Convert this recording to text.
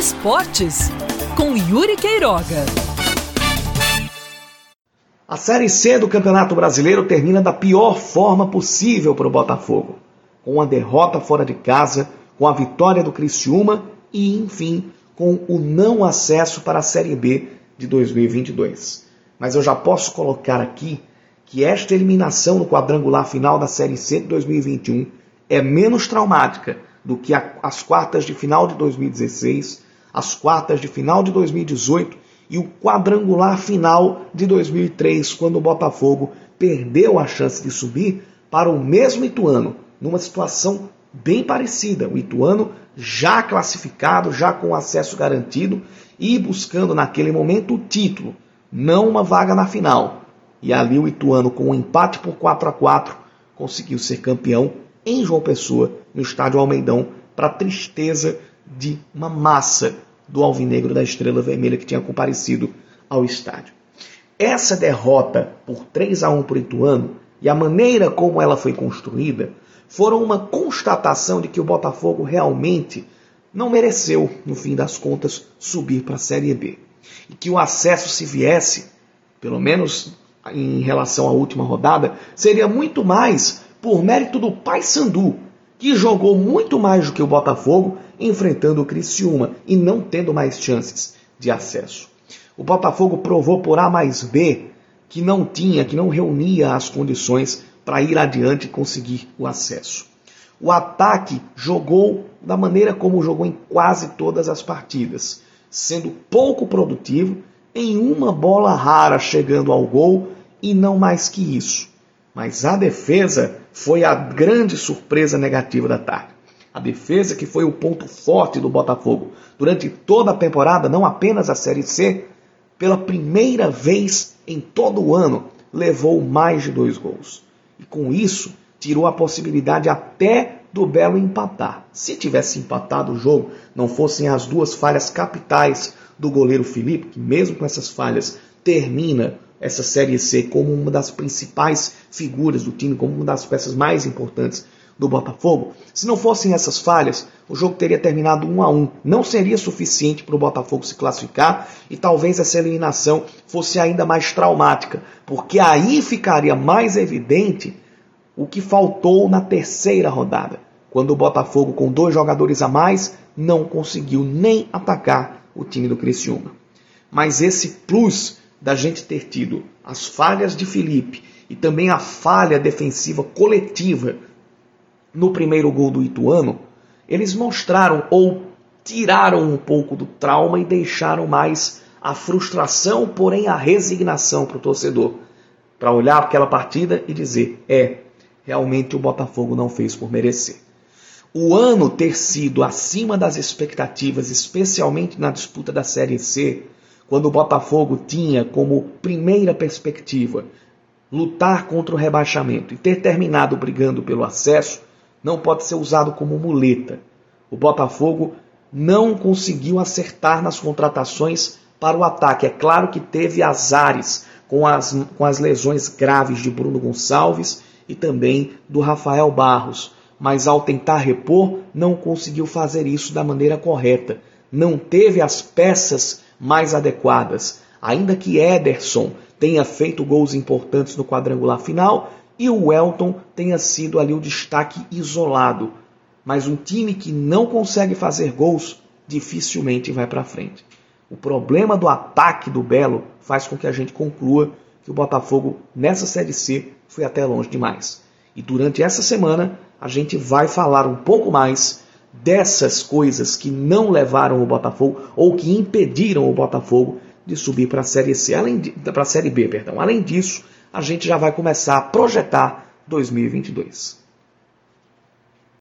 Esportes, com Yuri Queiroga. A Série C do Campeonato Brasileiro termina da pior forma possível para o Botafogo, com a derrota fora de casa, com a vitória do Criciúma e, enfim, com o não acesso para a Série B de 2022. Mas eu já posso colocar aqui que esta eliminação no quadrangular final da Série C de 2021 é menos traumática do que as quartas de final de 2016, as quartas de final de 2018 e o quadrangular final de 2003, quando o Botafogo perdeu a chance de subir para o mesmo Ituano, numa situação bem parecida. O Ituano já classificado, já com acesso garantido e buscando naquele momento o título, não uma vaga na final. E ali o Ituano, com um empate por 4 a 4 conseguiu ser campeão em João Pessoa, no estádio Almeidão, para tristeza de uma massa do alvinegro da Estrela Vermelha que tinha comparecido ao estádio. Essa derrota por 3 a 1 para o Ituano e a maneira como ela foi construída foram uma constatação de que o Botafogo realmente não mereceu, no fim das contas, subir para a Série B. E que o acesso, se viesse, pelo menos em relação à última rodada, seria muito mais por mérito do Paysandu, que jogou muito mais do que o Botafogo enfrentando o Criciúma e não tendo mais chances de acesso. O Botafogo provou por A mais B que não tinha, que não reunia as condições para ir adiante e conseguir o acesso. O ataque jogou da maneira como jogou em quase todas as partidas, sendo pouco produtivo, em uma bola rara chegando ao gol e não mais que isso. Mas a defesa foi a grande surpresa negativa da tarde. A defesa, que foi o ponto forte do Botafogo durante toda a temporada, não apenas a Série C, pela primeira vez em todo o ano, levou mais de dois gols. E com isso, tirou a possibilidade até do Belo empatar. Se tivesse empatado o jogo, não fossem as duas falhas capitais do goleiro Felipe, que mesmo com essas falhas termina essa Série C como uma das principais figuras do time, como uma das peças mais importantes do Botafogo. Se não fossem essas falhas, o jogo teria terminado 1 a 1. Não seria suficiente para o Botafogo se classificar e talvez essa eliminação fosse ainda mais traumática, porque aí ficaria mais evidente o que faltou na terceira rodada, quando o Botafogo com dois jogadores a mais não conseguiu nem atacar o time do Criciúma. Mas esse plus da gente ter tido as falhas de Felipe e também a falha defensiva coletiva no primeiro gol do Ituano, eles mostraram ou tiraram um pouco do trauma e deixaram mais a frustração, porém a resignação para o torcedor. Para olhar aquela partida e dizer: é, realmente o Botafogo não fez por merecer. O ano ter sido acima das expectativas, especialmente na disputa da Série C, quando o Botafogo tinha como primeira perspectiva lutar contra o rebaixamento e ter terminado brigando pelo acesso, não pode ser usado como muleta. O Botafogo não conseguiu acertar nas contratações para o ataque. É claro que teve azares com as, com as lesões graves de Bruno Gonçalves e também do Rafael Barros, mas ao tentar repor, não conseguiu fazer isso da maneira correta. Não teve as peças mais adequadas. Ainda que Ederson tenha feito gols importantes no quadrangular final e o Welton tenha sido ali o destaque isolado. Mas um time que não consegue fazer gols dificilmente vai para frente. O problema do ataque do Belo faz com que a gente conclua que o Botafogo nessa Série C foi até longe demais. E durante essa semana a gente vai falar um pouco mais dessas coisas que não levaram o Botafogo ou que impediram o Botafogo de subir para a Série C, além para a Série B, perdão. Além disso, a gente já vai começar a projetar 2022.